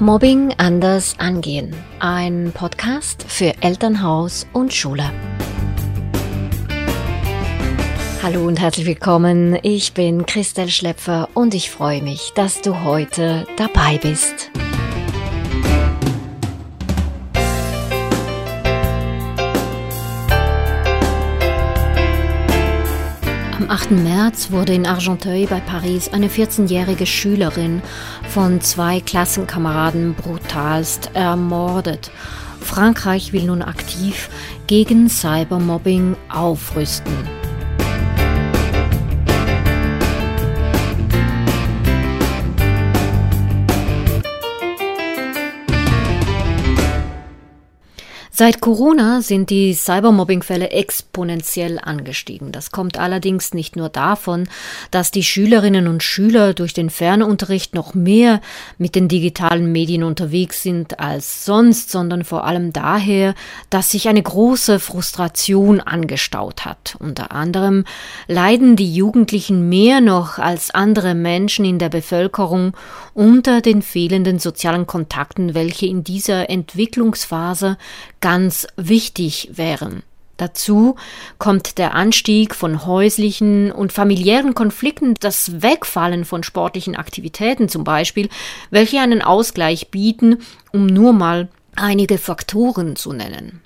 Mobbing anders angehen. Ein Podcast für Elternhaus und Schule. Hallo und herzlich willkommen. Ich bin Christel Schlepfer und ich freue mich, dass du heute dabei bist. Am 8. März wurde in Argenteuil bei Paris eine 14-jährige Schülerin von zwei Klassenkameraden brutalst ermordet. Frankreich will nun aktiv gegen Cybermobbing aufrüsten. Seit Corona sind die Cybermobbing-Fälle exponentiell angestiegen. Das kommt allerdings nicht nur davon, dass die Schülerinnen und Schüler durch den Fernunterricht noch mehr mit den digitalen Medien unterwegs sind als sonst, sondern vor allem daher, dass sich eine große Frustration angestaut hat. Unter anderem leiden die Jugendlichen mehr noch als andere Menschen in der Bevölkerung unter den fehlenden sozialen Kontakten, welche in dieser Entwicklungsphase ganz wichtig wären. Dazu kommt der Anstieg von häuslichen und familiären Konflikten, das Wegfallen von sportlichen Aktivitäten zum Beispiel, welche einen Ausgleich bieten, um nur mal einige Faktoren zu nennen.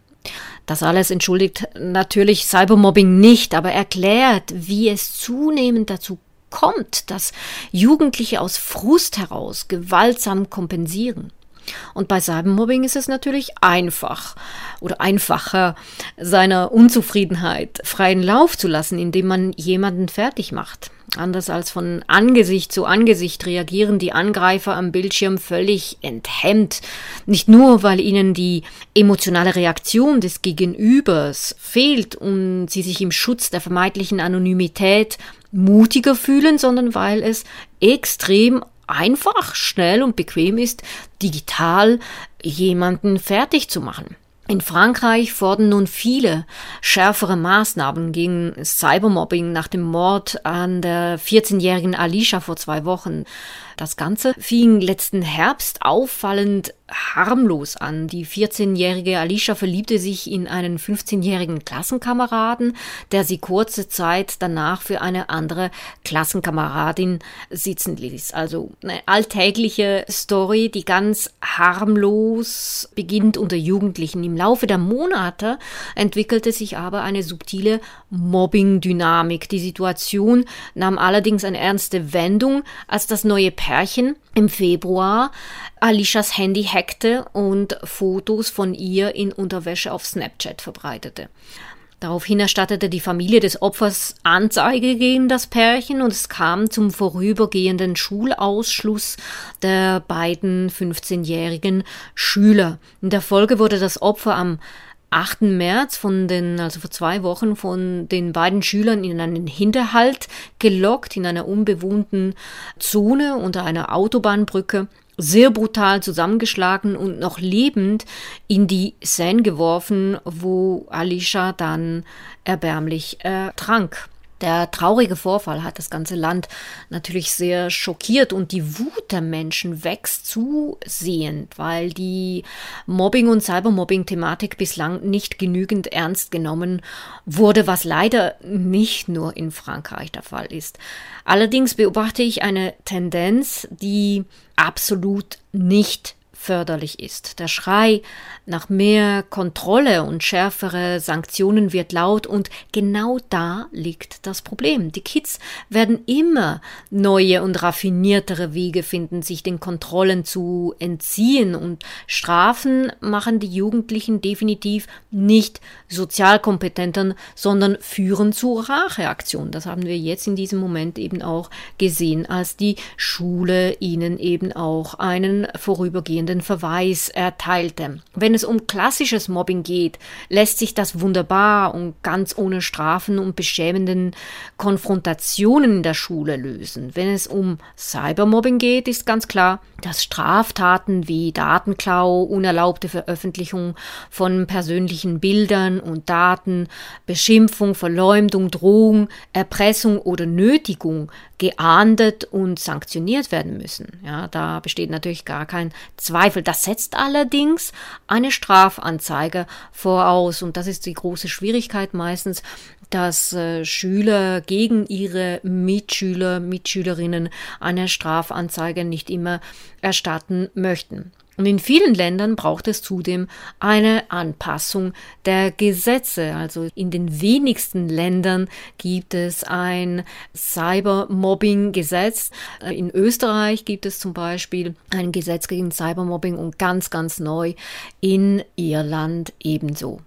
Das alles entschuldigt natürlich Cybermobbing nicht, aber erklärt, wie es zunehmend dazu kommt, dass Jugendliche aus Frust heraus gewaltsam kompensieren. Und bei Cybermobbing ist es natürlich einfach oder einfacher, seiner Unzufriedenheit freien Lauf zu lassen, indem man jemanden fertig macht. Anders als von Angesicht zu Angesicht reagieren die Angreifer am Bildschirm völlig enthemmt. Nicht nur, weil ihnen die emotionale Reaktion des Gegenübers fehlt und sie sich im Schutz der vermeintlichen Anonymität mutiger fühlen, sondern weil es extrem einfach, schnell und bequem ist, digital jemanden fertig zu machen. In Frankreich fordern nun viele schärfere Maßnahmen gegen Cybermobbing nach dem Mord an der 14-jährigen Alicia vor zwei Wochen. Das Ganze fing letzten Herbst auffallend harmlos an. Die 14-jährige Alicia verliebte sich in einen 15-jährigen Klassenkameraden, der sie kurze Zeit danach für eine andere Klassenkameradin sitzen ließ. Also eine alltägliche Story, die ganz harmlos beginnt unter Jugendlichen. Im Laufe der Monate entwickelte sich aber eine subtile Mobbing-Dynamik. Die Situation nahm allerdings eine ernste Wendung, als das neue Pärchen im Februar Alishas Handy hackte und Fotos von ihr in Unterwäsche auf Snapchat verbreitete. Daraufhin erstattete die Familie des Opfers Anzeige gegen das Pärchen und es kam zum vorübergehenden Schulausschluss der beiden 15-jährigen Schüler. In der Folge wurde das Opfer am 8. März von den, also vor zwei Wochen, von den beiden Schülern in einen Hinterhalt gelockt, in einer unbewohnten Zone unter einer Autobahnbrücke, sehr brutal zusammengeschlagen und noch lebend in die Seine geworfen, wo Alicia dann erbärmlich ertrank. Der traurige Vorfall hat das ganze Land natürlich sehr schockiert und die Wut der Menschen wächst zusehend, weil die Mobbing- und Cybermobbing-Thematik bislang nicht genügend ernst genommen wurde, was leider nicht nur in Frankreich der Fall ist. Allerdings beobachte ich eine Tendenz, die absolut nicht förderlich ist. Der Schrei nach mehr Kontrolle und schärfere Sanktionen wird laut und genau da liegt das Problem. Die Kids werden immer neue und raffiniertere Wege finden, sich den Kontrollen zu entziehen und Strafen machen die Jugendlichen definitiv nicht sozial kompetenter, sondern führen zu Racheaktionen. Das haben wir jetzt in diesem Moment eben auch gesehen, als die Schule ihnen eben auch einen vorübergehenden den Verweis erteilte. Wenn es um klassisches Mobbing geht, lässt sich das wunderbar und ganz ohne Strafen und beschämenden Konfrontationen in der Schule lösen. Wenn es um Cybermobbing geht, ist ganz klar, dass Straftaten wie Datenklau, unerlaubte Veröffentlichung von persönlichen Bildern und Daten, Beschimpfung, Verleumdung, Drohung, Erpressung oder Nötigung geahndet und sanktioniert werden müssen. Ja, da besteht natürlich gar kein Zweifel. Das setzt allerdings eine Strafanzeige voraus und das ist die große Schwierigkeit meistens, dass äh, Schüler gegen ihre Mitschüler, Mitschülerinnen eine Strafanzeige nicht immer erstatten möchten. Und in vielen Ländern braucht es zudem eine Anpassung der Gesetze. Also in den wenigsten Ländern gibt es ein Cybermobbing-Gesetz. In Österreich gibt es zum Beispiel ein Gesetz gegen Cybermobbing und ganz, ganz neu in Irland ebenso.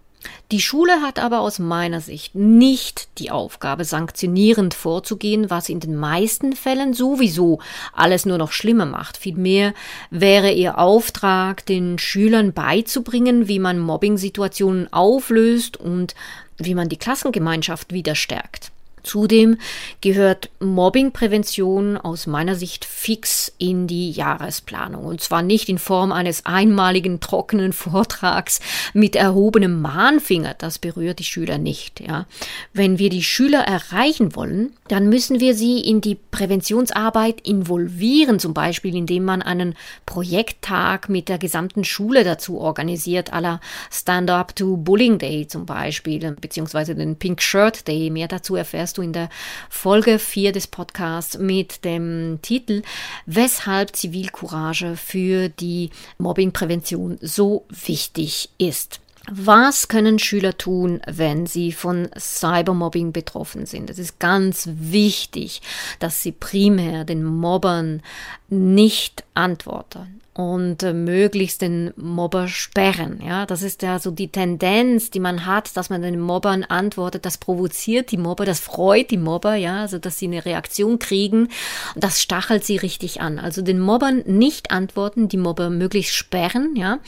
Die Schule hat aber aus meiner Sicht nicht die Aufgabe, sanktionierend vorzugehen, was in den meisten Fällen sowieso alles nur noch schlimmer macht. Vielmehr wäre ihr Auftrag, den Schülern beizubringen, wie man Mobbing-Situationen auflöst und wie man die Klassengemeinschaft wieder stärkt. Zudem gehört Mobbingprävention aus meiner Sicht fix in die Jahresplanung. Und zwar nicht in Form eines einmaligen trockenen Vortrags mit erhobenem Mahnfinger. Das berührt die Schüler nicht. Ja. Wenn wir die Schüler erreichen wollen, dann müssen wir sie in die Präventionsarbeit involvieren. Zum Beispiel, indem man einen Projekttag mit der gesamten Schule dazu organisiert, aller Stand Up to Bullying Day zum Beispiel, beziehungsweise den Pink Shirt Day. Mehr dazu erfährst du in der Folge 4 des Podcasts mit dem Titel Weshalb Zivilcourage für die Mobbingprävention so wichtig ist. Was können Schüler tun, wenn sie von Cybermobbing betroffen sind? Es ist ganz wichtig, dass sie primär den Mobbern nicht antworten und äh, möglichst den Mobber sperren. Ja, das ist ja so die Tendenz, die man hat, dass man den Mobbern antwortet. Das provoziert die Mobber, das freut die Mobber, ja, also dass sie eine Reaktion kriegen. Das stachelt sie richtig an. Also den Mobbern nicht antworten, die Mobber möglichst sperren. Ja,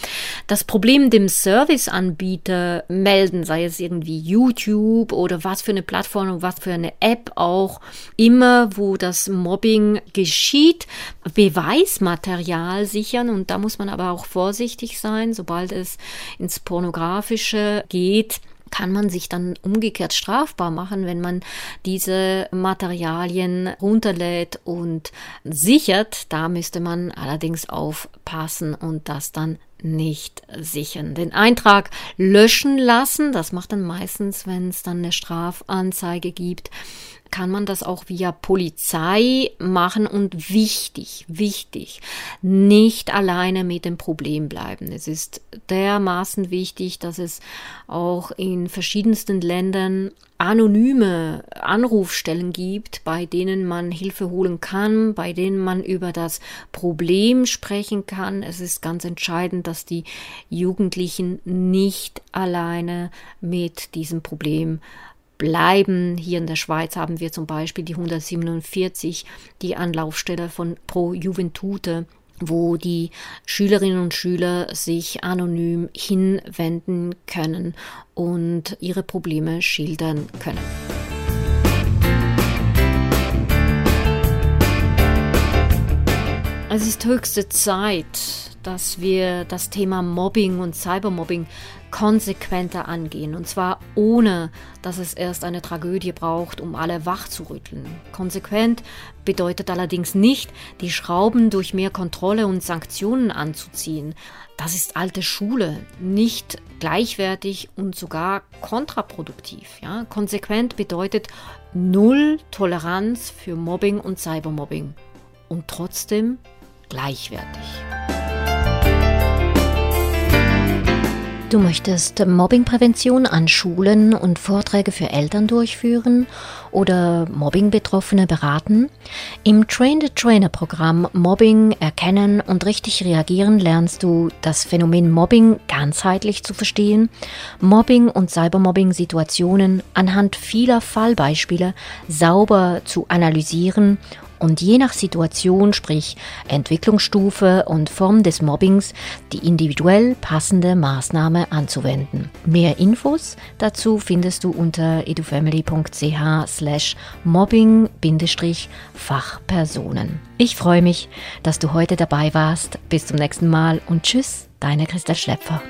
das Problem dem Serviceanbieter melden, sei es irgendwie YouTube oder was für eine Plattform und was für eine App auch, immer wo das Mobbing geschieht, Beweismaterial sicher sichern und da muss man aber auch vorsichtig sein, sobald es ins Pornografische geht kann man sich dann umgekehrt strafbar machen, wenn man diese Materialien runterlädt und sichert. Da müsste man allerdings aufpassen und das dann nicht sichern. Den Eintrag löschen lassen, das macht dann meistens, wenn es dann eine Strafanzeige gibt, kann man das auch via Polizei machen und wichtig, wichtig, nicht alleine mit dem Problem bleiben. Es ist dermaßen wichtig, dass es auch in verschiedensten Ländern anonyme Anrufstellen gibt, bei denen man Hilfe holen kann, bei denen man über das Problem sprechen kann. Es ist ganz entscheidend, dass die Jugendlichen nicht alleine mit diesem Problem bleiben. Hier in der Schweiz haben wir zum Beispiel die 147, die Anlaufstelle von Pro Juventute wo die Schülerinnen und Schüler sich anonym hinwenden können und ihre Probleme schildern können. Es ist höchste Zeit, dass wir das Thema Mobbing und Cybermobbing konsequenter angehen. Und zwar ohne, dass es erst eine Tragödie braucht, um alle wach zu rütteln. Konsequent bedeutet allerdings nicht, die Schrauben durch mehr Kontrolle und Sanktionen anzuziehen. Das ist alte Schule, nicht gleichwertig und sogar kontraproduktiv. Ja? Konsequent bedeutet null Toleranz für Mobbing und Cybermobbing und trotzdem gleichwertig. Du möchtest Mobbingprävention an Schulen und Vorträge für Eltern durchführen oder Mobbing-Betroffene beraten? Im Train-the-Trainer-Programm Mobbing erkennen und richtig reagieren lernst du das Phänomen Mobbing ganzheitlich zu verstehen, Mobbing und Cybermobbing-Situationen anhand vieler Fallbeispiele sauber zu analysieren und je nach Situation, sprich Entwicklungsstufe und Form des Mobbings, die individuell passende Maßnahme anzuwenden. Mehr Infos dazu findest du unter edufamily.ch slash mobbing-fachpersonen. Ich freue mich, dass du heute dabei warst. Bis zum nächsten Mal und tschüss, deine Christa Schlepfer.